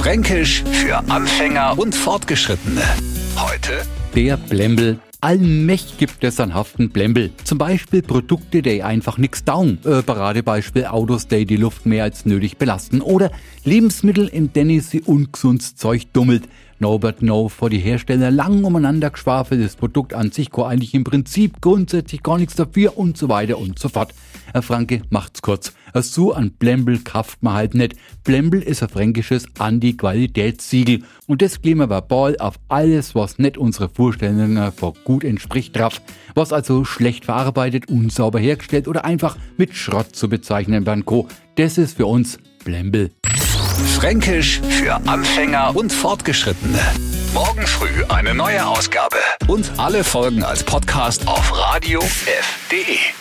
Fränkisch für Anfänger und Fortgeschrittene. Heute Der Blembel. Allmächt gibt es an haften Blembel. Zum Beispiel Produkte, die einfach nix down. Äh, Paradebeispiel Autos, die die Luft mehr als nötig belasten. Oder Lebensmittel, in denen sie ungesundes Zeug dummelt. Norbert No vor die Hersteller lang umeinander geschwafelt, das Produkt an sich kann eigentlich im Prinzip grundsätzlich gar nichts dafür und so weiter und so fort. Herr Franke macht's kurz. So an Blembel kauft man halt nicht. Blembel ist ein fränkisches Anti-Qualitätssiegel und das kleben wir verbal auf alles, was nicht unsere Vorstellungen vor gut entspricht drauf. Was also schlecht verarbeitet, unsauber hergestellt oder einfach mit Schrott zu bezeichnen werden kann. Das ist für uns Blembel. Fränkisch für Anfänger und Fortgeschrittene. Morgen früh eine neue Ausgabe. Und alle Folgen als Podcast auf radiof.de.